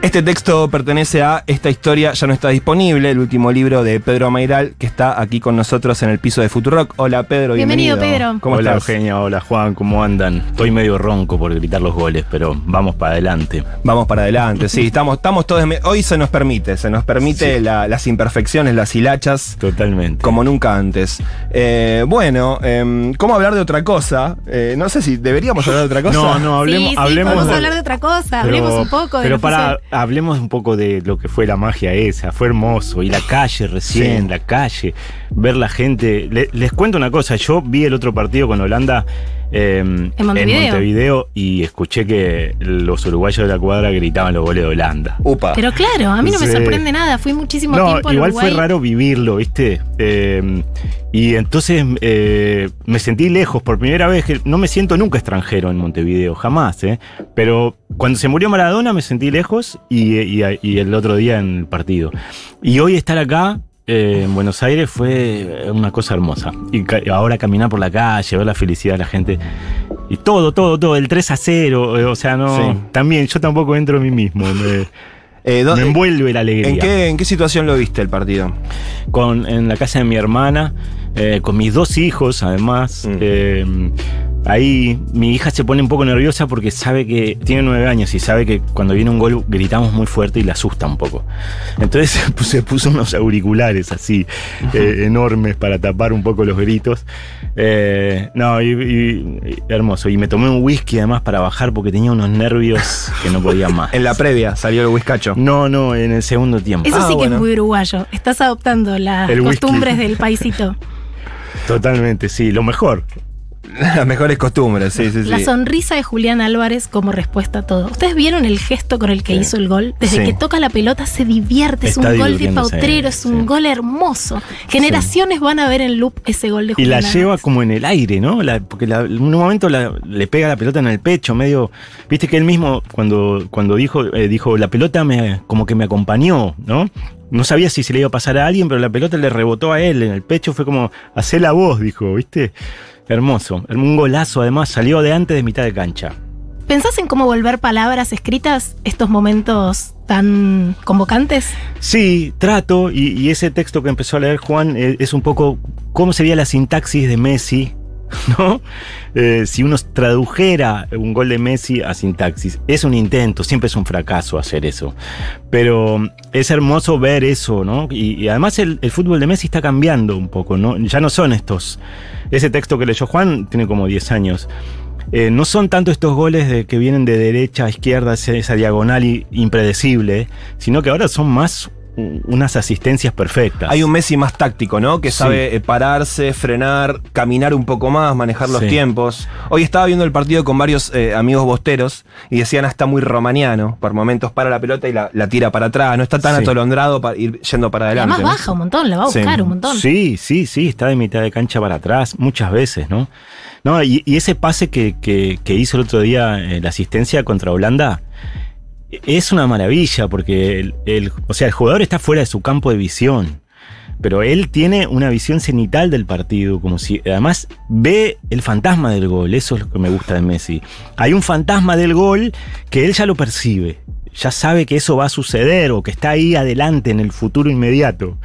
Este texto pertenece a Esta historia ya no está disponible, el último libro de Pedro Amairal, que está aquí con nosotros en el piso de Futurock. Hola Pedro, Bienvenido, bienvenido. Pedro. ¿Cómo hola estás? Eugenia, hola Juan, ¿cómo andan? Estoy medio ronco por gritar los goles, pero vamos para adelante. Vamos para adelante, sí, estamos, estamos todos. Hoy se nos permite, se nos permite Sí. la- las imperfecciones, las hilachas. Totalmente. Como nunca antes. Eh, bueno, em, ¿cómo hablar de otra cosa? Eh, no sé si deberíamos hablar de otra cosa. No, no, hablemos, sí, sí, hablemos podemos de- hablar de otra cosa, pero- hablemos un poco de Pero para, hablemos un poco de lo que fue la magia esa, fue hermoso. Y la calle recién, Sí. la calle, ver la gente. Le- les cuento una cosa, yo vi el otro partido con Holanda. Eh, en Montevideo. Montevideo y escuché que los uruguayos de la cuadra gritaban los goles de Holanda. Upa. Pero claro, a mí no me sorprende nada. Fui muchísimo No, tiempo al igual Uruguay. fue raro vivirlo, ¿viste? Eh, y entonces eh, me sentí lejos por primera vez. que No me siento nunca extranjero en Montevideo, jamás, ¿eh? Pero cuando se murió Maradona me sentí lejos y, y- y el otro día en el partido. Y hoy estar acá. Eh, en Buenos Aires fue una cosa hermosa. Y ca- ahora caminar por la calle, ver la felicidad de la gente. Y todo, todo, todo. El 3 a 0. eh, o sea, no. Sí. También yo tampoco entro en mí mismo. Me, Eh, ¿dó- me envuelve la alegría ¿en, qué, ¿En qué situación lo viste el partido? con, en la casa de mi hermana, eh, con mis dos hijos además. Mm. Ahí mi hija se pone un poco nerviosa porque sabe que tiene nueve años y sabe que cuando viene un gol gritamos muy fuerte y la asusta un poco. Entonces se puso, se puso unos auriculares así eh, enormes para tapar un poco los gritos. Eh, no, y, y- y hermoso. Y me tomé un whisky además para bajar porque tenía unos nervios que no podía más. En la previa salió el whiskacho. No, no, en el segundo tiempo. Eso Ah, sí que bueno. es muy uruguayo. Estás adoptando las El whisky. costumbres del paisito. Totalmente, sí, lo mejor. Las mejores costumbres, sí, sí, sí. La sonrisa de Julián Álvarez como respuesta a todo. ¿Ustedes vieron el gesto con el que Sí. hizo el gol? Desde Sí. que toca la pelota se divierte, es Está un gol de pautrero, es un sí. gol hermoso. Generaciones van a ver en loop ese gol de Y Julián la Álvarez. lleva como en el aire, ¿no? La- porque la- en un momento la- le pega la pelota en el pecho, medio. Viste que él mismo, cuando, cuando dijo, eh, dijo, la pelota me, como que me acompañó, ¿no? No sabía si se le iba a pasar a alguien, pero la pelota le rebotó a él en el pecho, fue como, hacé la voz, dijo, ¿viste? Hermoso. Un golazo, además, salió de antes de mitad de cancha. ¿Pensás en cómo volver palabras escritas estos momentos tan convocantes? Sí, trato, y, y ese texto que empezó a leer Juan eh, es un poco cómo sería la sintaxis de Messi, ¿no? Eh, si uno tradujera un gol de Messi a sintaxis, es un intento, siempre es un fracaso hacer eso, pero es hermoso ver eso, ¿no? Y, y además el, fútbol de Messi está cambiando un poco, ¿no? Ya no son estos, ese texto que leyó Juan tiene como 10 años. Eh, no son tanto estos goles de, que vienen de derecha a izquierda, esa, esa diagonal i- impredecible, sino que ahora son más unas asistencias perfectas. Hay un Messi más táctico, ¿no? Que sabe eh, pararse, frenar, caminar un poco más, manejar los Sí. tiempos. Hoy estaba viendo el partido con varios eh, amigos bosteros y decían, ah, está muy romaniano. Por momentos para la pelota y la, la tira para atrás. No está tan Sí. atolondrado para ir yendo para adelante. además ¿no? baja un montón, la va a Sí. buscar un montón. Sí, sí, sí, está de mitad de cancha para atrás muchas veces, ¿no? No, y, y ese pase que, que- que hizo el otro día eh, la asistencia contra Holanda es una maravilla porque el, el- o sea, el jugador está fuera de su campo de visión. Pero él tiene una visión cenital del partido, como si además ve el fantasma del gol. Eso es lo que me gusta de Messi. Hay un fantasma del gol que él ya lo percibe. Ya sabe que eso va a suceder o que está ahí adelante en el futuro inmediato.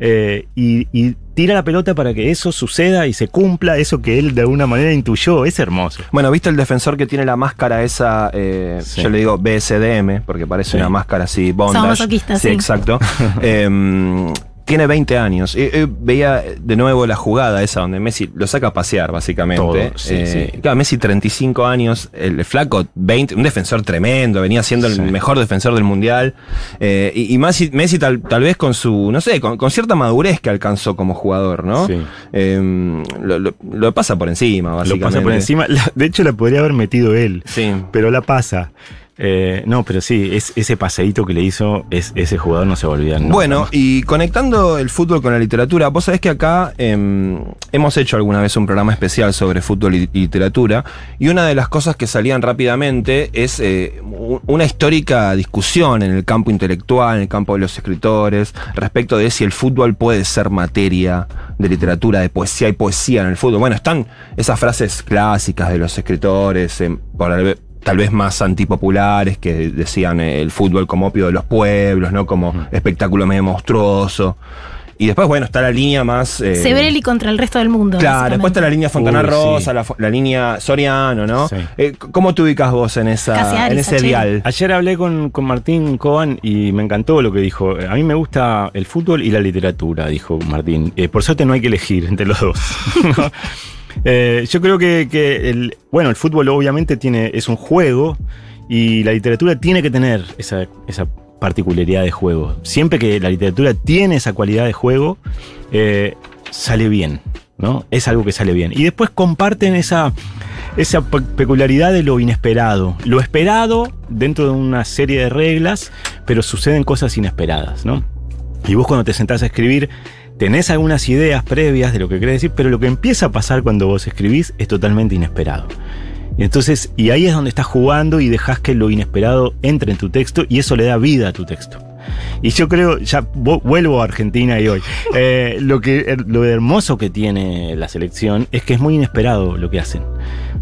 Eh, y, y tira la pelota para que eso suceda y se cumpla eso que él de alguna manera intuyó. Es hermoso. Bueno, ¿viste el defensor que tiene la máscara esa? eh, Sí. Yo le digo BSDM, porque parece Sí. una máscara así, bondage. masoquistas, sí. sí. exacto. Em, tiene 20 años. Eh, eh, veía de nuevo la jugada esa donde Messi lo saca a pasear, básicamente. Todo, sí, Eh, sí. Claro, Messi 35 años, el flaco 20, un defensor tremendo, venía siendo el mejor defensor del mundial. Y y Messi, Messi tal, tal vez con su, no sé, con, con cierta madurez que alcanzó como jugador, ¿no? Sí. Lo, lo- lo pasa por encima, Lo básicamente. pasa por encima. De hecho, la podría haber metido él. Sí. pero la pasa. Eh, no, pero sí, es, ese paseíto que le hizo, es, ese jugador no se va a olvidar. nunca Bueno, y conectando el fútbol con la literatura, vos sabés que acá em, hemos hecho alguna vez un programa especial sobre fútbol y y literatura, y una de las cosas que salían rápidamente es eh, una histórica discusión en el campo intelectual, en el campo de los escritores, respecto de si el fútbol puede ser materia de literatura, de poesía, hay poesía en el fútbol. Bueno, están esas frases clásicas de los escritores, em, por, tal vez más antipopulares, que decían eh, el fútbol como opio de los pueblos, ¿no? Como espectáculo medio monstruoso. Y después, bueno, está la línea más. eh, Severelli contra el resto del mundo. Claro, después está la línea Fontana Uy, sí. Rosa, la, línea Soriano, ¿no? Sí. Eh, ¿Cómo te ubicas vos en, esa, en ese Sacheri. dial? Ayer hablé con, con Martín Coban y me encantó lo que dijo. A mí me gusta el fútbol y la literatura, dijo Martín. Eh, por suerte no hay que elegir entre los dos. Eh, yo creo que, el, bueno, el fútbol obviamente tiene, es un juego y la literatura tiene que tener esa, particularidad de juego. Siempre que la literatura tiene esa cualidad de juego, eh, sale bien. ¿no? Es algo que sale bien. Y después comparten esa, esa pe- peculiaridad de lo inesperado. Lo esperado dentro de una serie de reglas, pero suceden cosas inesperadas, ¿no? Y vos cuando te sentás a escribir, tenés algunas ideas previas de lo que querés decir, pero lo que empieza a pasar cuando vos escribís es totalmente inesperado. Y entonces, y ahí es donde estás jugando y dejás que lo inesperado entre en tu texto y eso le da vida a tu texto. Y yo creo, ya vo- vuelvo a Argentina y hoy, eh, lo, que, lo hermoso que tiene la selección es que es muy inesperado lo que hacen.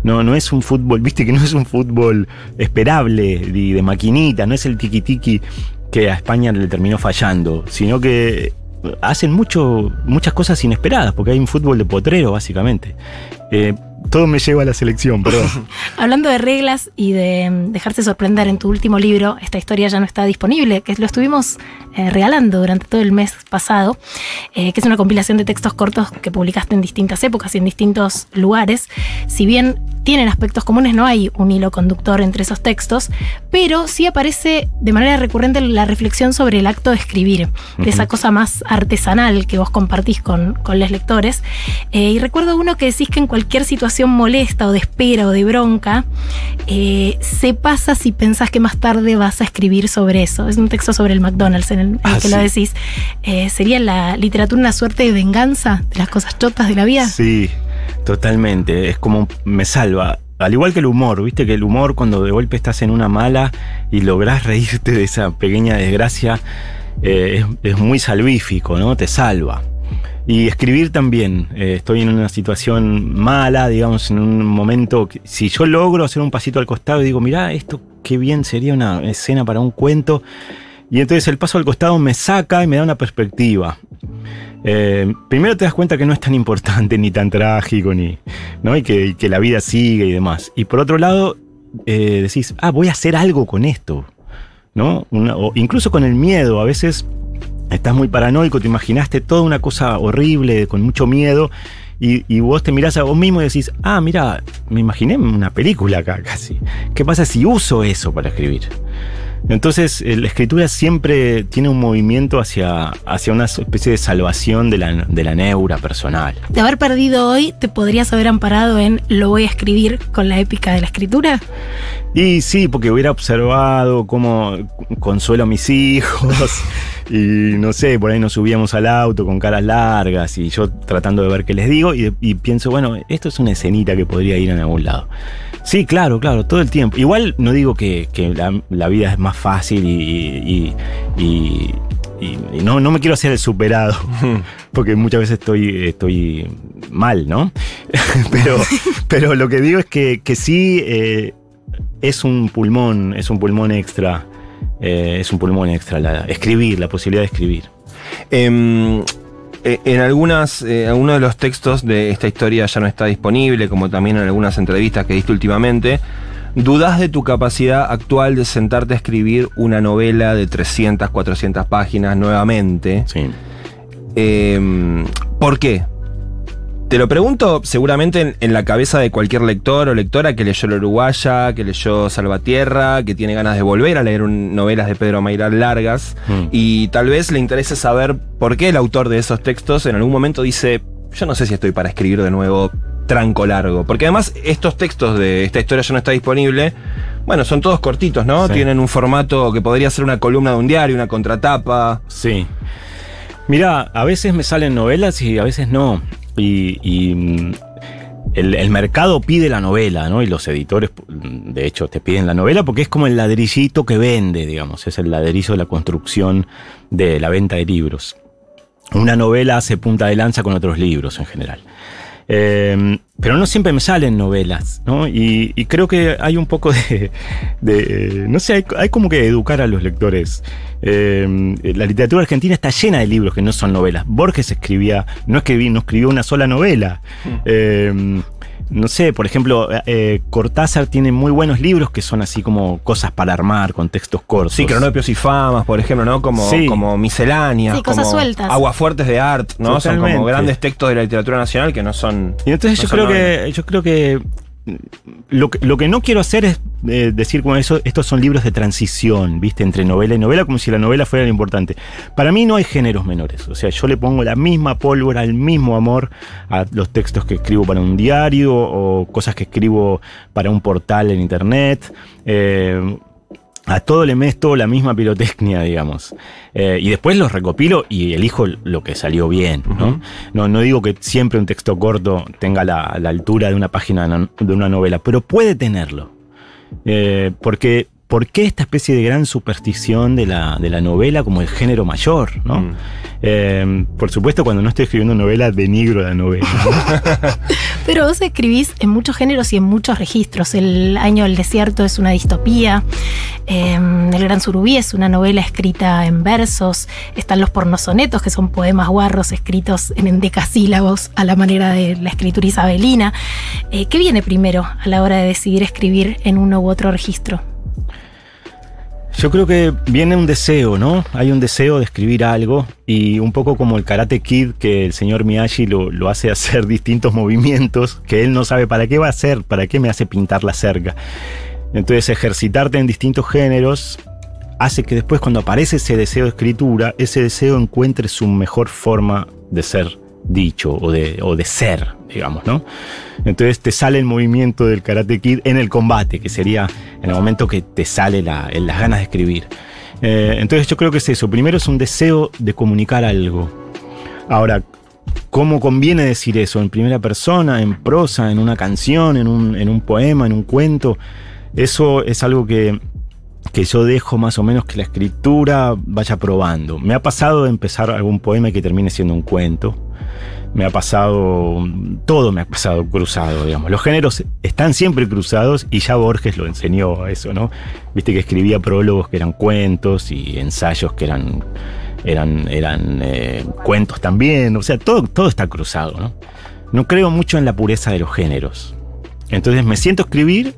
No, no es un fútbol, viste que no es un fútbol esperable y de maquinita, no es el tiki-tiki que a España le terminó fallando, sino que hacen mucho, muchas cosas inesperadas, porque hay un fútbol de potrero, básicamente. Eh, todo me lleva a la selección, perdón. Hablando de reglas y de mm, dejarse sorprender en tu último libro, esta historia ya no está disponible, que lo estuvimos eh, regalando durante todo el mes pasado, eh, que es una compilación de textos cortos que publicaste en distintas épocas y en distintos lugares. Si bien tienen aspectos comunes, no hay un hilo conductor entre esos textos, pero sí aparece de manera recurrente la reflexión sobre el acto de escribir, de esa cosa más artesanal que vos compartís con, con los lectores. Eh, y recuerdo uno que decís que en cualquier situación molesta o de espera o de bronca, eh, se pasa si pensás que más tarde vas a escribir sobre eso. Es un texto sobre el McDonald's en el, en el Ah, que lo decís. Eh, ¿Sería la literatura una suerte de venganza de las cosas chotas de la vida? Sí, totalmente. Es como me salva. Al igual que el humor, viste que el humor cuando de golpe estás en una mala y lográs reírte de esa pequeña desgracia eh, es, muy salvífico, ¿no? Te salva. Y escribir también. Eh, estoy en una situación mala, digamos, en un momento. que- si yo logro hacer un pasito al costado y digo, mirá, esto qué bien sería una escena para un cuento. Y entonces el paso al costado me saca y me da una perspectiva. Eh, primero te das cuenta que no es tan importante ni tan trágico, ni, ¿no? y, que, que la vida sigue y demás. Y por otro lado, eh, decís, ah, voy a hacer algo con esto. ¿no? O incluso con el miedo, a veces estás muy paranoico, te imaginaste toda una cosa horrible, con mucho miedo, y, y vos te mirás a vos mismo y decís, ah, mira, me imaginé una película acá casi. ¿Qué pasa si uso eso para escribir? Entonces, eh, la escritura siempre tiene un movimiento hacia, hacia una especie de salvación de la, de la neura personal. De haber perdido hoy, ¿te podrías haber amparado en lo voy a escribir con la épica de la escritura? Y sí, porque hubiera observado cómo consuelo a mis hijos y no sé, por ahí nos subíamos al auto con caras largas y yo tratando de ver qué les digo y, y pienso, bueno, esto es una escenita que podría ir en algún lado. Sí, claro, claro, todo el tiempo. Igual no digo que, que la, la vida es más fácil y, y- y- y- y no, no me quiero hacer el superado, porque muchas veces estoy, estoy mal, ¿no? pero, pero lo que digo es que, que sí eh, es un pulmón, es un pulmón extra. Eh, es un pulmón extra la, escribir, la posibilidad de escribir. Em, eh, en algunas, eh, algunos de los textos de esta historia ya no está disponible, como también en algunas entrevistas que diste últimamente. ¿Dudas de tu capacidad actual de sentarte a escribir una novela de 300, 400 páginas nuevamente? Sí. Em, ¿Por qué? Te lo pregunto seguramente en, en la cabeza de cualquier lector o lectora que leyó La Uruguaya, que leyó Salvatierra, que tiene ganas de volver a leer un- novelas de Pedro Mairal largas Mm. y tal vez le interese saber por qué el autor de esos textos en algún momento dice, yo no sé si estoy para escribir de nuevo tranco largo, porque además estos textos de esta historia ya no está disponible, bueno, son todos cortitos, ¿no? Sí. Tienen un formato que podría ser una columna de un diario, una contratapa. Sí. Mira, a veces me salen novelas y a veces no. Y, y, mm, el, el mercado pide la novela, ¿no? Y los editores, mm, de hecho, te piden la novela porque es como el ladrillito que vende, digamos. Es el ladrillo de la construcción de la venta de libros. Una novela hace punta de lanza con otros libros en general. Eh, pero no siempre me salen novelas, ¿no? Y, y creo que hay un poco de, de no sé, hay, hay, como que educar a los lectores. Eh, la literatura argentina está llena de libros que no son novelas. Borges escribía, no escribí, no escribió una sola novela. Mm. Eh, no sé, por ejemplo, eh, Cortázar tiene muy buenos libros que son así como cosas para armar, con textos cortos. Sí, cronopios y famas, por ejemplo, ¿no? Como, sí. como misceláneas. Sí, cosas como sueltas. Aguafuertes de art, ¿no? Totalmente. Son como grandes textos de la literatura nacional que no son. Y entonces no yo, creo novelas. que, yo creo que lo, que lo que no quiero hacer es eh, decir como eso, estos son libros de transición, ¿viste? Entre novela y novela, como si la novela fuera lo importante. Para mí no hay géneros menores. O sea, yo le pongo la misma pólvora, el mismo amor a los textos que escribo para un diario o cosas que escribo para un portal en internet. Eh, a todo le meto la misma pirotecnia, digamos. Eh, y después los recopilo y elijo lo que salió bien, ¿no? Uh -huh. ¿no? No digo que siempre un texto corto tenga la, la altura de una página de una novela, pero puede tenerlo. Eh, porque, ¿por qué esta especie de gran superstición de la, de la novela como el género mayor, ¿no? Mm. Eh, por supuesto, cuando no estoy escribiendo novela, denigro la novela. ¿no? Pero vos escribís en muchos géneros y en muchos registros. El Año del Desierto es una distopía. Eh, el Gran Surubí es una novela escrita en versos. Están los pornosonetos, que son poemas guarros escritos en endecasílabos a la manera de la escritura isabelina. Eh, ¿Qué viene primero a la hora de decidir escribir en uno u otro registro? Yo creo que viene un deseo, ¿no? Hay un deseo de escribir algo y un poco como el Karate Kid que el señor Miyagi lo, lo, hace hacer distintos movimientos que él no sabe para qué va a hacer, para qué me hace pintar la cerca. Entonces ejercitarte en distintos géneros hace que después cuando aparece ese deseo de escritura, ese deseo encuentre su mejor forma de ser dicho o de, o de ser, digamos, ¿no? Entonces te sale el movimiento del Karate Kid en el combate, que sería en el momento que te sale la, las ganas de escribir. Eh, entonces yo creo que es eso. Primero es un deseo de comunicar algo. Ahora, ¿cómo conviene decir eso? ¿En primera persona, en prosa, en una canción, en un, en un poema, en un cuento? Eso es algo que, que yo dejo más o menos que la escritura vaya probando. Me ha pasado de empezar algún poema que termine siendo un cuento. Me ha pasado, todo me ha pasado cruzado, digamos. Los géneros están siempre cruzados y ya Borges lo enseñó a eso, ¿no? Viste que escribía prólogos que eran cuentos y ensayos que eran, eran, eran eh, cuentos también. O sea, todo, todo está cruzado, ¿no? No creo mucho en la pureza de los géneros. Entonces me siento a escribir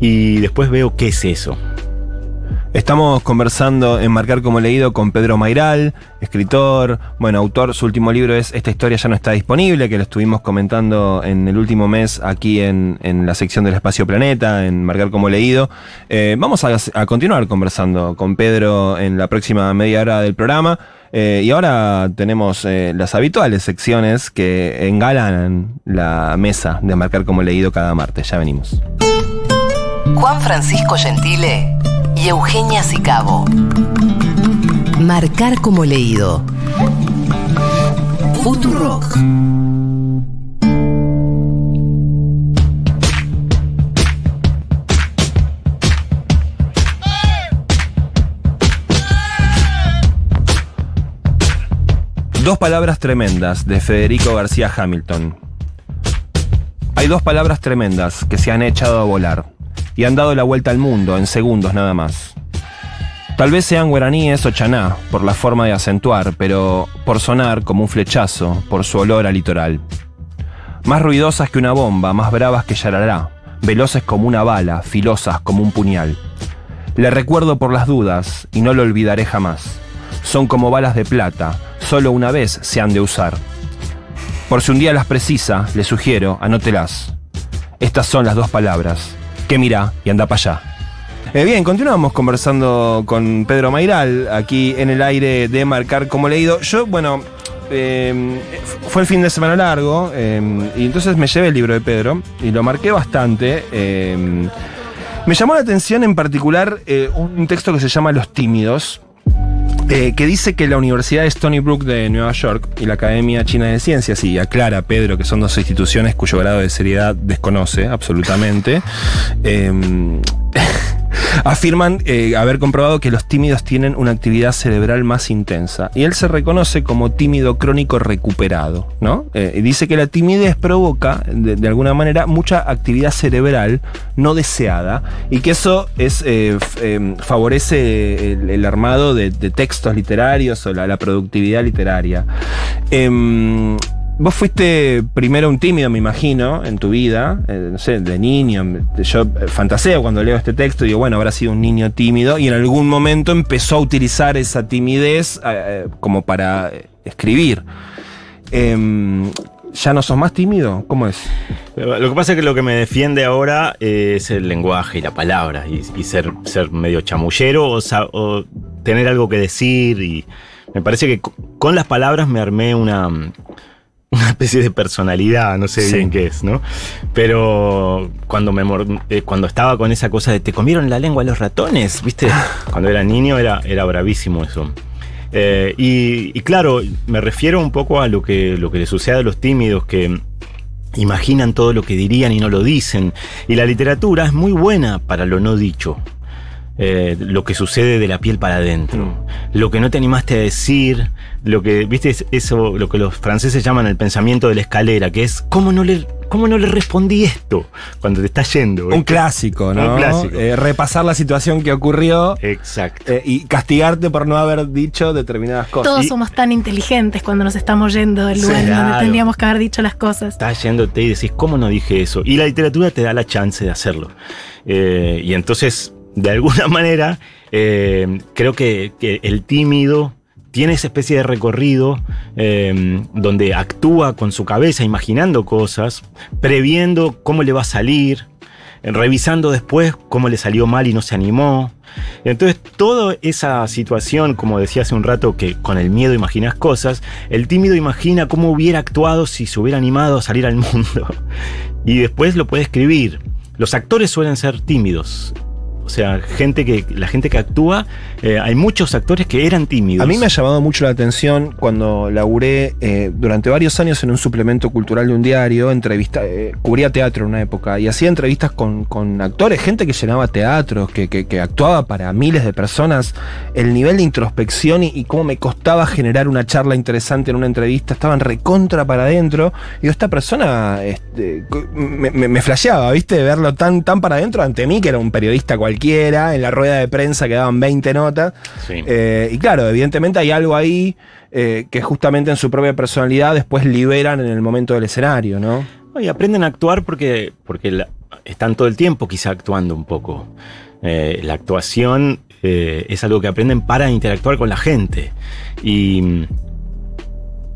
y después veo qué es eso. Estamos conversando en Marcar como leído con Pedro Mairal, escritor, bueno, autor. Su último libro es Esta historia ya no está disponible, que lo estuvimos comentando en el último mes aquí en, en la sección del Espacio Planeta, en Marcar como leído. Eh, vamos a, continuar conversando con Pedro en la próxima media hora del programa. Eh, y ahora tenemos eh, las habituales secciones que engalan la mesa de Marcar como leído cada martes. Ya venimos. Juan Francisco Gentile y Eugenia Sicabo. Marcar como leído. Futurock. Dos palabras tremendas de Federico García Hamilton. Hay dos palabras tremendas que se han echado a volar y han dado la vuelta al mundo en segundos nada más. Tal vez sean guaraníes o chaná, por la forma de acentuar, pero por sonar como un flechazo, por su olor a litoral. Más ruidosas que una bomba, más bravas que yarará, veloces como una bala, filosas como un puñal. Le recuerdo por las dudas y no lo olvidaré jamás. Son como balas de plata, solo una vez se han de usar. Por si un día las precisa, le sugiero, anótelas. Estas son las dos palabras, que mira y anda para allá. Eh, bien, continuamos conversando con Pedro Mairal aquí en el aire de Marcar como leído. Yo, bueno, eh, fue el fin de semana largo eh, y entonces me llevé el libro de Pedro y lo marqué bastante. eh, me llamó la atención en particular eh, un texto que se llama Los Tímidos. Eh, que dice que la Universidad de Stony Brook de Nueva York y la Academia China de Ciencias, y aclara Pedro que son dos instituciones cuyo grado de seriedad desconoce absolutamente, eh, afirman eh, haber comprobado que los tímidos tienen una actividad cerebral más intensa. Y él se reconoce como tímido crónico recuperado, ¿no? Eh, dice que la timidez provoca, de, alguna manera, mucha actividad cerebral no deseada y que eso es, eh, em, favorece el, armado de, textos literarios o la, la productividad literaria. Vos fuiste primero un tímido, me imagino, en tu vida, eh, no sé, de niño. Yo eh, fantaseo cuando leo este texto y digo, bueno, habrá sido un niño tímido y en algún momento empezó a utilizar esa timidez eh, como para escribir. Em, ¿Ya no sos más tímido? ¿Cómo es? Lo que pasa es que lo que me defiende ahora es el lenguaje y la palabra y, ser, ser medio chamullero o, o tener algo que decir y me parece que co- con las palabras me armé una, una especie de personalidad, no sé Sí. bien qué es, ¿no? Pero cuando, me eh, cuando estaba con esa cosa de te comieron la lengua los ratones, ¿viste? Cuando era niño era, era bravísimo eso. Eh, y, y claro, me refiero un poco a lo que, lo que le sucede a los tímidos que imaginan todo lo que dirían y no lo dicen. Y la literatura es muy buena para lo no dicho. Eh, lo que sucede de la piel para adentro, lo que no te animaste a decir, lo que, viste, es eso, lo que los franceses llaman el pensamiento de la escalera, que es cómo no le, cómo no le respondí esto cuando te está yendo. Un clásico, ¿no? Un clásico. Eh, repasar la situación que ocurrió Exacto. eh, y castigarte por no haber dicho determinadas cosas. Todos Y- somos tan inteligentes cuando nos estamos yendo del lugar donde tendríamos que haber dicho las cosas. estás yéndote y decís, ¿cómo no dije eso? Y la literatura te da la chance de hacerlo. Eh, y entonces, de alguna manera, eh, creo que, que el tímido tiene esa especie de recorrido eh, donde actúa con su cabeza, imaginando cosas, previendo cómo le va a salir, revisando después cómo le salió mal y no se animó. Entonces, toda esa situación, como decía hace un rato, que con el miedo imaginas cosas, el tímido imagina cómo hubiera actuado si se hubiera animado a salir al mundo. Y después lo puede escribir. Los actores suelen ser tímidos. O sea, gente que, la gente que actúa, eh, hay muchos actores que eran tímidos. A mí me ha llamado mucho la atención cuando laburé eh, durante varios años en un suplemento cultural de un diario, entrevista, eh, cubría teatro en una época y hacía entrevistas con, con actores, gente que llenaba teatros, que, que- actuaba para miles de personas. El nivel de introspección y, y cómo me costaba generar una charla interesante en una entrevista, estaban recontra para adentro. Y esta persona este, me, me, me flasheaba, ¿viste? Verlo tan, tan para adentro ante mí, que era un periodista cualquiera, en la rueda de prensa quedaban 20 notas. Sí. Eh, y claro, evidentemente hay algo ahí eh, que justamente en su propia personalidad después liberan en el momento del escenario, ¿no? Y aprenden a actuar porque, porque la- están todo el tiempo quizá actuando un poco. Eh, la actuación es algo que aprenden para interactuar con la gente. Y,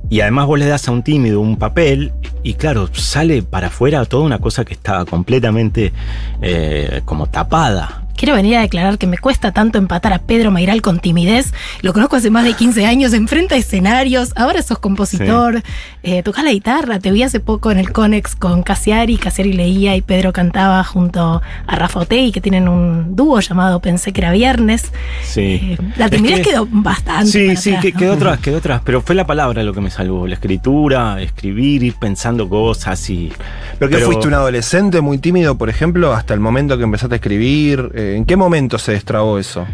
y además vos le das a un tímido un papel y claro, sale para afuera toda una cosa que estaba completamente eh, como tapada. Quiero venir a declarar que me cuesta tanto empatar a Pedro Mairal con timidez. Lo conozco hace más de 15 años, enfrenta escenarios, ahora sos compositor, eh, tocas la guitarra. Te vi hace poco en el Conex con Casiari, Casiari leía y Pedro cantaba junto a Rafa Otey, que tienen un dúo llamado Pensé que era viernes. Sí. Eh, la Es timidez que- quedó bastante. Sí, para sí, atrás, que, ¿no? quedó atrás, quedó atrás. Pero fue la palabra lo que me salvó. La escritura, escribir, ir pensando cosas y. ¿Pero que Pero- fuiste un adolescente muy tímido, por ejemplo, hasta el momento que empezaste a escribir? Eh, ¿En qué momento se destrabó eso?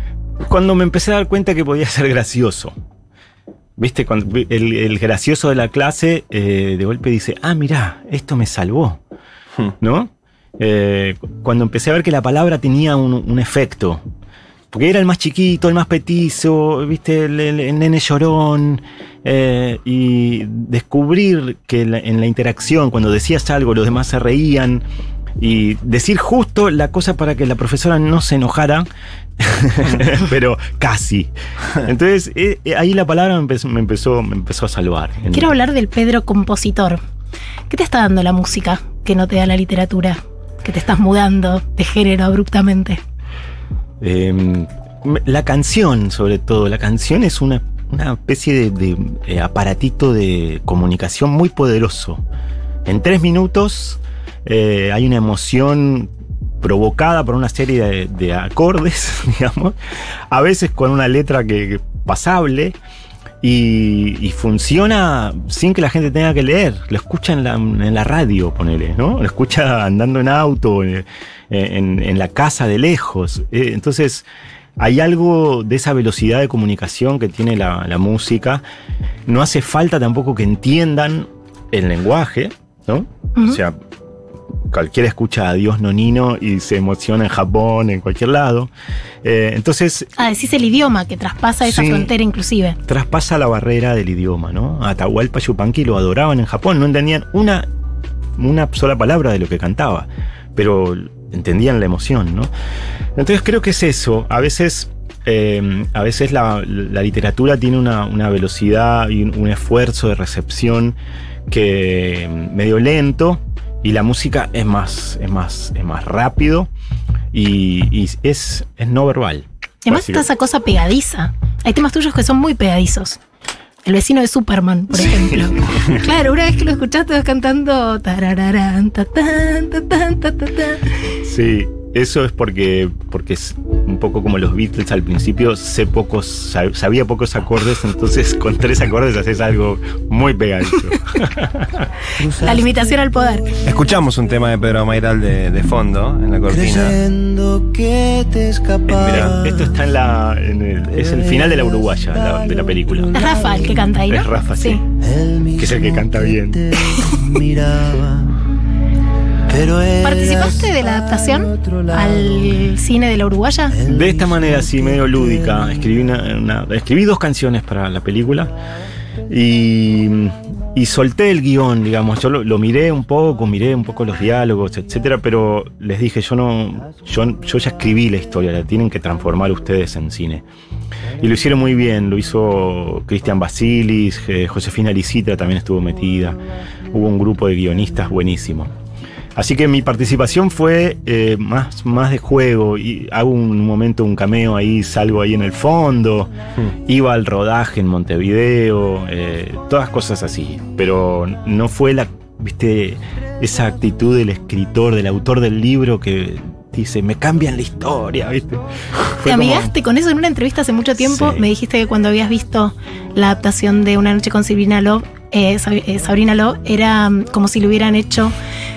Cuando me empecé a dar cuenta que podía ser gracioso. Viste, cuando el, el gracioso de la clase eh, de golpe dice, ah, mirá, esto me salvó. Hmm. ¿No? Eh, cuando empecé a ver que la palabra tenía un, un efecto. Porque era el más chiquito, el más petizo, viste, el, el- el nene llorón. eh, y descubrir que la- en la interacción, cuando decías algo, los demás se reían. Y decir justo la cosa para que la profesora no se enojara, pero casi. Entonces, eh, eh, ahí la palabra me empezó, me empezó, me empezó a salvar. Quiero hablar del Pedro compositor. ¿Qué te está dando la música que no te da la literatura? Que te estás mudando de género abruptamente. Eh, me- la canción, sobre todo, la canción es una, una especie de, de, eh, aparatito de comunicación muy poderoso. En tres minutos eh, hay una emoción provocada por una serie de, de acordes, digamos, a veces con una letra que, que pasable, Y, y funciona sin que la gente tenga que leer. Lo escucha en la, en la radio, ponele, ¿no? Lo escucha andando en auto, en, en- en la casa de lejos. Eh, Entonces, hay algo de esa velocidad de comunicación que tiene la, la música. No hace falta tampoco que entiendan el lenguaje, ¿no? O sea, cualquiera escucha a Dios Nonino y se emociona en Japón, en cualquier lado. Eh, entonces, Ah, decís el idioma que traspasa esa Sí. frontera inclusive. traspasa la barrera del idioma, ¿no? Atahualpa Yupanqui lo adoraban en Japón, no entendían una, una sola palabra de lo que cantaba, pero entendían la emoción, ¿no? Entonces creo que es eso. A veces, eh, a veces la, la literatura tiene una, una velocidad y un, un esfuerzo de recepción que medio lento y la música es más, es más, es más rápido y, y es, es no verbal. Y además está esa cosa pegadiza. Hay temas tuyos que son muy pegadizos. El vecino de Superman, por ejemplo. Claro, una vez que lo escuchaste vas cantando. tarararán, ta, tan, ta, tan, ta, ta, tan. Sí, eso es porque, porque es un poco como los Beatles al principio, sé pocos, sab- sabía pocos acordes, entonces con tres acordes haces algo muy pegadizo. La limitación al poder. Escuchamos un tema de Pedro Mairal de, de fondo en la cortina. Que te Eh, escapaba. Mira, esto está en la, en el- es el final de la Uruguaya, la- de la película. Es Rafa el que canta ahí, ¿no? Es Rafa, sí. El Que es el que canta bien. ¿Participaste de la adaptación al cine de la Uruguaya? De esta manera, así medio lúdica, escribí, una, una- escribí dos canciones para la película y, y solté el guion, digamos. Yo lo, lo miré un poco, miré un poco los diálogos, etcétera, pero les dije, yo no, yo, yo ya escribí la historia, la tienen que transformar ustedes en cine. Y lo hicieron muy bien, lo hizo Cristian Basilis, eh, Josefina Licitra también estuvo metida, hubo un grupo de guionistas buenísimo. Así que mi participación fue eh, más, más de juego. Y hago un momento un cameo ahí, salgo ahí en el fondo. Iba al rodaje en Montevideo, eh, todas cosas así. Pero no fue la, viste, esa actitud del escritor, del autor del libro que dice, me cambian la historia, viste. Te como- amigaste con eso en una entrevista hace mucho tiempo. Sí. Me dijiste que cuando habías visto la adaptación de Una noche con Sabrina Love, eh, eh, Sabrina Love era mm, como si le hubieran hecho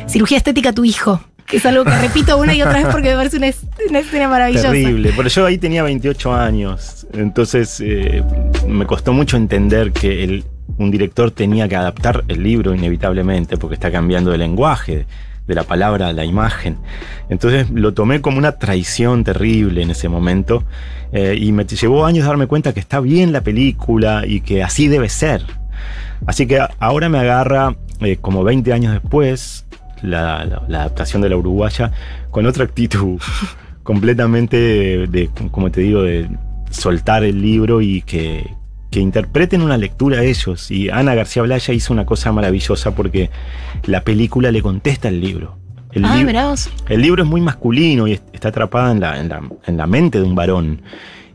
cirugía estética a tu hijo. Es algo que repito una y otra vez porque me parece una escena maravillosa. Terrible. Pero yo ahí tenía 28 años. Entonces eh, me costó mucho entender que el- un director tenía que adaptar el libro inevitablemente porque está cambiando de lenguaje, de la palabra a la imagen. Entonces lo tomé como una traición terrible en ese momento eh, y me llevó años darme cuenta que está bien la película y que así debe ser. Así que ahora me agarra, eh, como 20 años después, la, la- la adaptación de la uruguaya con otra actitud completamente de, de, como te digo, de soltar el libro y que, que interpreten una lectura a ellos. Y Ana García Blaya hizo una cosa maravillosa porque la película le contesta al libro. El, Ah, el libro es muy masculino y est- está atrapada en la, en la- en la mente de un varón.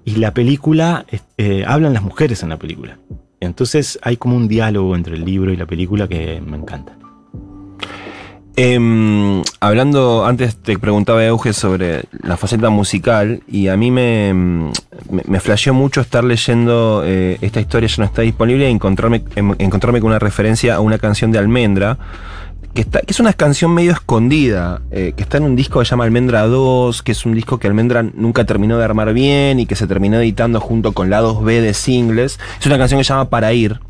Y la película, eh, hablan las mujeres en la película. Entonces hay como un diálogo entre el libro y la película que me encanta. Em, hablando, antes te preguntaba Euge sobre la faceta musical y a mí me, em, me, flasheó mucho estar leyendo eh, esta historia ya no está disponible y encontrarme, em- encontrarme con una referencia a una canción de Almendra que, está, es una canción medio escondida, eh, que está en un disco que se llama Almendra 2, que es un disco que Almendra nunca terminó de armar bien y que se terminó editando junto con lados B de singles. Es una canción que se llama Para Ir,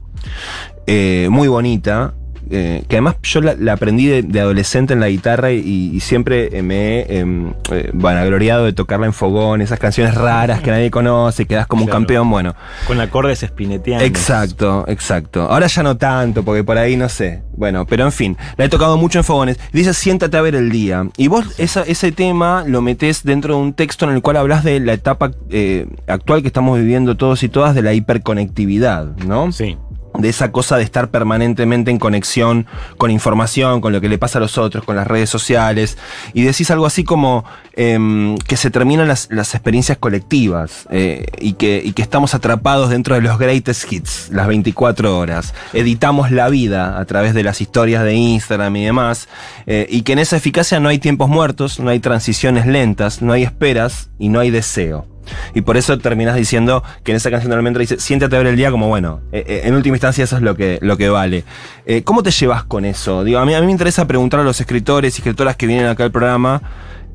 eh, muy bonita. Eh, que además yo la, la aprendí de, de adolescente en la guitarra y, y siempre eh, me he em, eh, vanagloriado de tocarla en fogón, esas canciones raras que nadie conoce, quedas como un campeón, bueno. Con acordes espineteando. Exacto, exacto. Ahora ya no tanto, porque por ahí no sé. Bueno, pero en fin, la he tocado mucho en fogones. Dice, siéntate a ver el día. Y vos esa- ese tema lo metés dentro de un texto en el cual hablas de la etapa eh, actual que estamos viviendo todos y todas de la hiperconectividad, ¿no? Sí. De esa cosa de estar permanentemente en conexión con información, con lo que le pasa a los otros, con las redes sociales, y decís algo así como em, que se terminan las, experiencias colectivas eh, y, que, y que estamos atrapados dentro de los greatest hits, las 24 horas. Editamos la vida a través de las historias de Instagram y demás, eh, y que en esa eficacia no hay tiempos muertos, no hay transiciones lentas, no hay esperas y no hay deseo. Y por eso terminás diciendo que en esa canción de Almendra dice, siéntate a ver el día como bueno. eh, eh, en última instancia eso es lo que, lo que vale. Eh, ¿Cómo te llevas con eso? Digo, a mí, a mí me interesa preguntar a los escritores y escritoras que vienen acá al programa.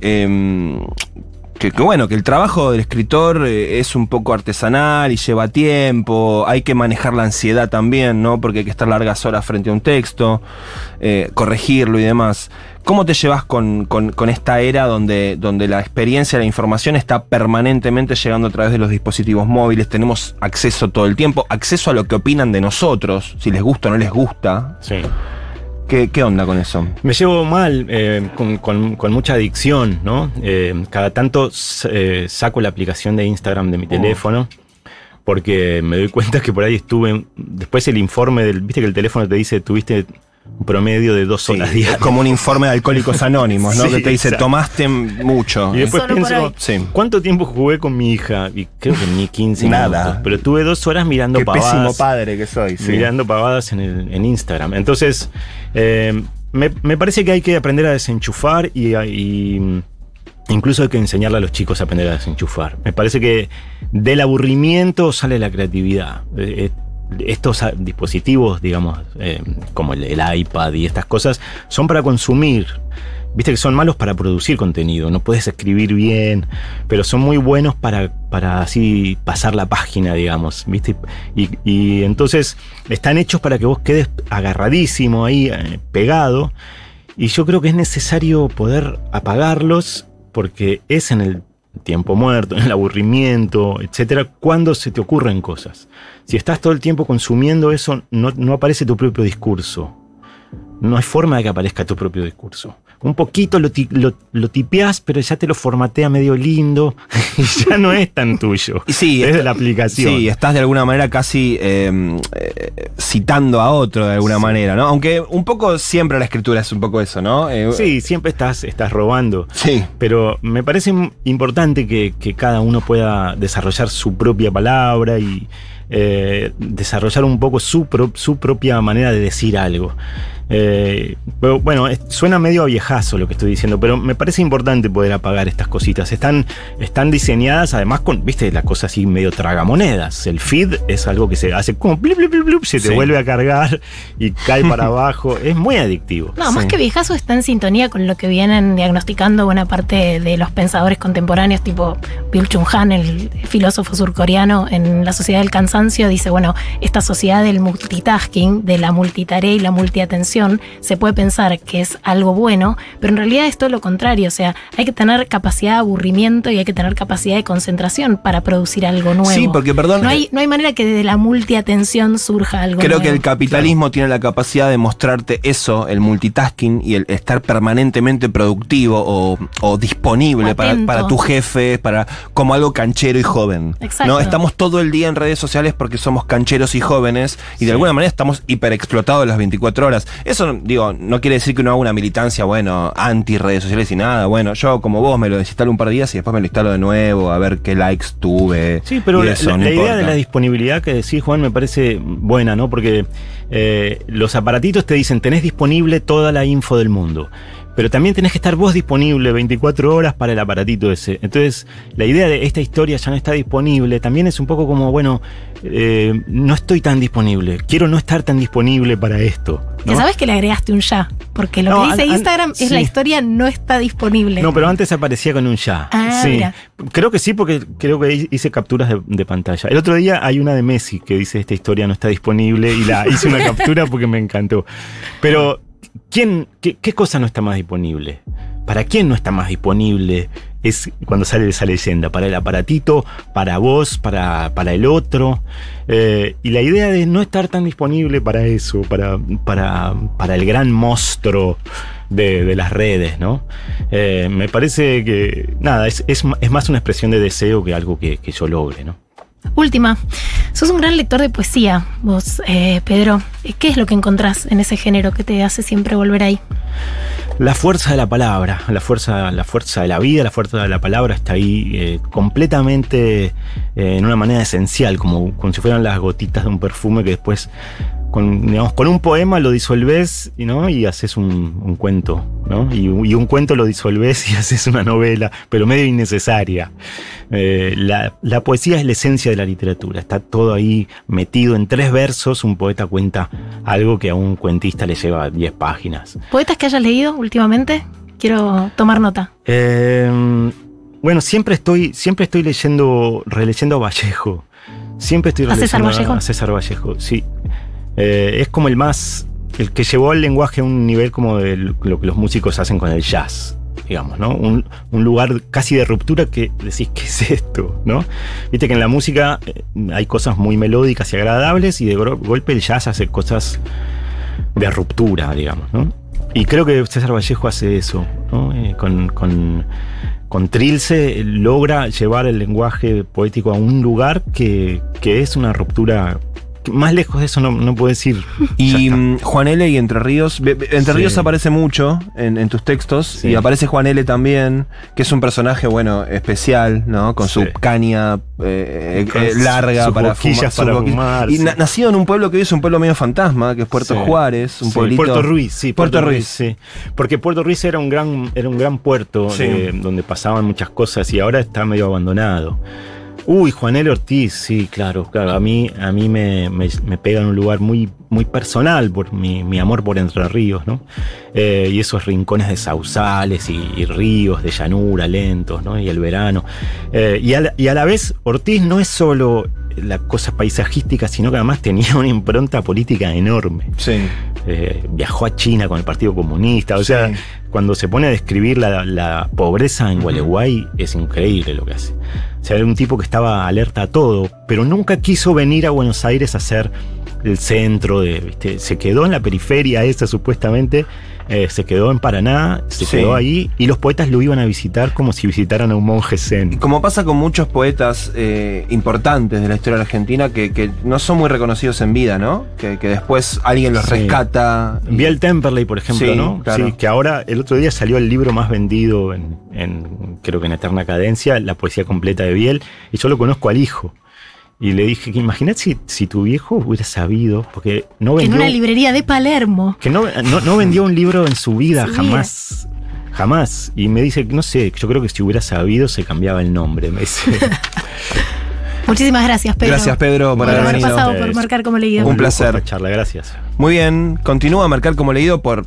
em, que, bueno, que el trabajo del escritor es un poco artesanal y lleva tiempo, hay que manejar la ansiedad también, ¿no? Porque hay que estar largas horas frente a un texto, corregirlo y demás. ¿Cómo te llevas con, con- con esta era donde, donde la experiencia, la información está permanentemente llegando a través de los dispositivos móviles? Tenemos acceso todo el tiempo, acceso a lo que opinan de nosotros, si les gusta o no les gusta. Sí. ¿Qué, qué onda con eso? Me llevo mal, eh, con, con- con mucha adicción, ¿no? Eh, cada tanto eh, saco la aplicación de Instagram de mi teléfono porque me doy cuenta que por ahí estuve. Después el informe del. Viste que el teléfono te dice tuviste promedio de dos horas Sí, diarias. es como un informe de alcohólicos anónimos, ¿no? Sí, que te dice, exacto. tomaste mucho. Y después Solo pienso. Sí. ¿cuánto tiempo jugué con mi hija? Y creo que ni 15 Nada. minutos. Pero tuve dos horas mirando Qué pavadas. pésimo padre que soy, sí. mirando pavadas en, el- en Instagram. Entonces, eh, me, me parece que hay que aprender a desenchufar y, y, mm, incluso hay que enseñarle a los chicos a aprender a desenchufar. Me parece que del aburrimiento sale la creatividad. Estos ah, dispositivos, digamos, eh, como el, iPad y estas cosas, son para consumir. Viste que son malos para producir contenido, no puedes escribir bien, pero son muy buenos para, para así pasar la página, digamos, ¿viste? Y, y entonces están hechos para que vos quedes agarradísimo ahí, eh, pegado, y yo creo que es necesario poder apagarlos porque es en el tiempo muerto, en el aburrimiento, etcétera, cuando se te ocurren cosas. Si estás todo el tiempo consumiendo eso, no, no aparece tu propio discurso. No hay forma de que aparezca tu propio discurso. Un poquito lo, lo, lo tipeás, pero ya te lo formatea medio lindo y ya no es tan tuyo. Sí, es de la aplicación. Sí, estás de alguna manera casi eh, eh, citando a otro de alguna Sí. manera, ¿no? Aunque un poco siempre la escritura es un poco eso, ¿no? Eh, Sí, siempre estás, estás robando. Sí. Pero me parece importante que, que cada uno pueda desarrollar su propia palabra y eh, desarrollar un poco su, pro- su propia manera de decir algo. Eh, pero, bueno, es- suena medio a viejazo lo que estoy diciendo, pero me parece importante poder apagar estas cositas. Están, están diseñadas además con, viste, la cosa así medio tragamonedas. El feed es algo que se hace como blip, blip, blip, blip, se te Sí. vuelve a cargar y cae para abajo. Es muy adictivo. No, más que viejazo está en sintonía con lo que vienen diagnosticando buena parte de los pensadores contemporáneos, tipo Byung Chun Han, el filósofo surcoreano, en La Sociedad del Cansancio, dice, bueno, esta sociedad del multitasking, de la multitarea y la multiatención, se puede pensar que es algo bueno, pero en realidad es todo lo contrario, o sea, hay que tener capacidad de aburrimiento y hay que tener capacidad de concentración para producir algo nuevo. Sí, porque, perdón, No hay, no hay manera que de la multiatención surja algo Creo nuevo. que el capitalismo tiene la capacidad de mostrarte eso, el multitasking y el estar permanentemente productivo o, o disponible para, para tu jefe, para como algo canchero y joven. Exacto. ¿no? Estamos todo el día en redes sociales porque somos cancheros y jóvenes y de alguna manera estamos hiperexplotados las 24 horas. Eso, digo, no quiere decir que uno haga una militancia, bueno, anti redes sociales y nada. Bueno, yo como vos me lo desinstalo un par de días y después me lo instalo de nuevo a ver qué likes tuve. Sí, pero y la, eso, la- no la idea de la disponibilidad que decís, Juan, me parece buena, ¿no? Porque eh, los aparatitos te dicen, tenés disponible toda la info del mundo. Pero también tenés que estar vos disponible 24 horas para el aparatito ese. Entonces, la idea de esta historia ya no está disponible también es un poco como, bueno, eh, no estoy tan disponible. Quiero no estar tan disponible para esto. ¿no? Que sabes que le agregaste un ya, porque lo No, que dice an- an- Instagram es sí. la historia no está disponible. No, pero antes aparecía con un ya. Ah, sí. mira. Creo que sí, porque creo que hice capturas de, de pantalla. El otro día hay una de Messi que dice esta historia no está disponible y la hice una captura porque me encantó. Pero, ¿quién, qué, cosa no está más disponible? ¿Para quién no está más disponible? Es cuando sale esa leyenda, para el aparatito, para vos, para, para el otro. Eh, y la idea de no estar tan disponible para eso, para, para, para el gran monstruo de, de las redes, ¿no? Eh, me parece que, nada, es, es, es más una expresión de deseo que algo que, que yo logre, ¿no? Última, sos un gran lector de poesía, vos, eh, Pedro. ¿Qué es lo que encontrás en ese género que te hace siempre volver ahí? La fuerza de la palabra, la fuerza, la fuerza de la vida, la fuerza de la palabra está ahí eh, completamente eh, en una manera esencial, como, como si fueran las gotitas de un perfume que después con, digamos, con un poema lo disolvés y, ¿no? y haces un, un cuento, ¿no? Y, y un cuento lo disolvés y haces una novela, pero medio innecesaria. Eh, la, la poesía es la esencia de la literatura, está todo ahí metido en tres versos, un poeta cuenta algo que a un cuentista le lleva 10 páginas. ¿Poetas que hayas leído últimamente? Quiero tomar nota. Eh, bueno, siempre estoy, siempre estoy leyendo, releyendo a Vallejo. Siempre estoy ¿A César releyendo Vallejo? a César Vallejo, sí. Eh, es como el más, el que llevó el lenguaje a un nivel como de lo que los músicos hacen con el jazz, digamos, ¿no? Un, un lugar casi de ruptura que decís, ¿qué es esto? ¿no? Viste que en la música eh, hay cosas muy melódicas y agradables y de golpe el jazz hace cosas de ruptura, digamos, ¿no? Y creo que César Vallejo hace eso, ¿no? Eh, con, con, con Trilce logra llevar el lenguaje poético a un lugar que, que es una ruptura. Más lejos de eso no, no puedo decir. Ya Y mm, Juan L. y Entre Ríos. Entre Sí. Ríos aparece mucho en, en tus textos. Sí. Y aparece Juan L. también, que es un personaje, bueno, especial, ¿no? Con su caña eh, eh, sus- larga sus para fumar. sus para fumar, Y na- nacido en un pueblo que hoy es un pueblo medio fantasma, que es Puerto Sí. Juárez, un Sí, pueblito. Puerto Ruiz, sí. Puerto Ruiz. sí. Porque Puerto Ruiz era un gran, era un gran puerto Sí. eh, donde pasaban muchas cosas y ahora está medio abandonado. Uy, Juanel Ortiz, sí, claro, claro. A mí, a mí me, me- pega en un lugar muy, muy personal por mi, mi amor por Entre Ríos, ¿no? Eh, y esos rincones de sausales y, ríos de llanura lentos, ¿no? Y el verano. Eh, y, a y a la vez, Ortiz no es solo la cosa paisajística, sino que además tenía una impronta política enorme. Sí. Eh, viajó a China con el Partido Comunista. O sea, cuando se pone a describir la, la pobreza en Gualeguay, es increíble lo que hace. O sea, era un tipo que estaba alerta a todo, pero nunca quiso venir a Buenos Aires a ser el centro de. ¿viste? Se quedó en la periferia esa, supuestamente. Eh, se quedó en Paraná, se Sí. quedó ahí, y los poetas lo iban a visitar como si visitaran a un monje Y zen. como pasa con muchos poetas eh, importantes de la historia de la Argentina que, que no son muy reconocidos en vida, ¿no? Que, que después alguien los Sí. rescata. y- Biel Temperley, por ejemplo, Sí, ¿no? claro. Sí, que ahora, el otro día salió el libro más vendido en, en, creo que en Eterna Cadencia, la poesía completa de Biel, y yo lo conozco al hijo. Y le dije que imagínate si, si tu viejo hubiera sabido, porque no Que en vendió, una librería de Palermo. que no, no, no vendió un libro en su vida, jamás. Jamás. Y me dice, no sé, yo creo que si hubiera sabido se cambiaba el nombre. Me dice. Muchísimas gracias, Pedro. Gracias, Pedro, por por haber venido. pasado por marcar como leído. Un placer. Charla, gracias. Muy bien, continúa a marcar como leído por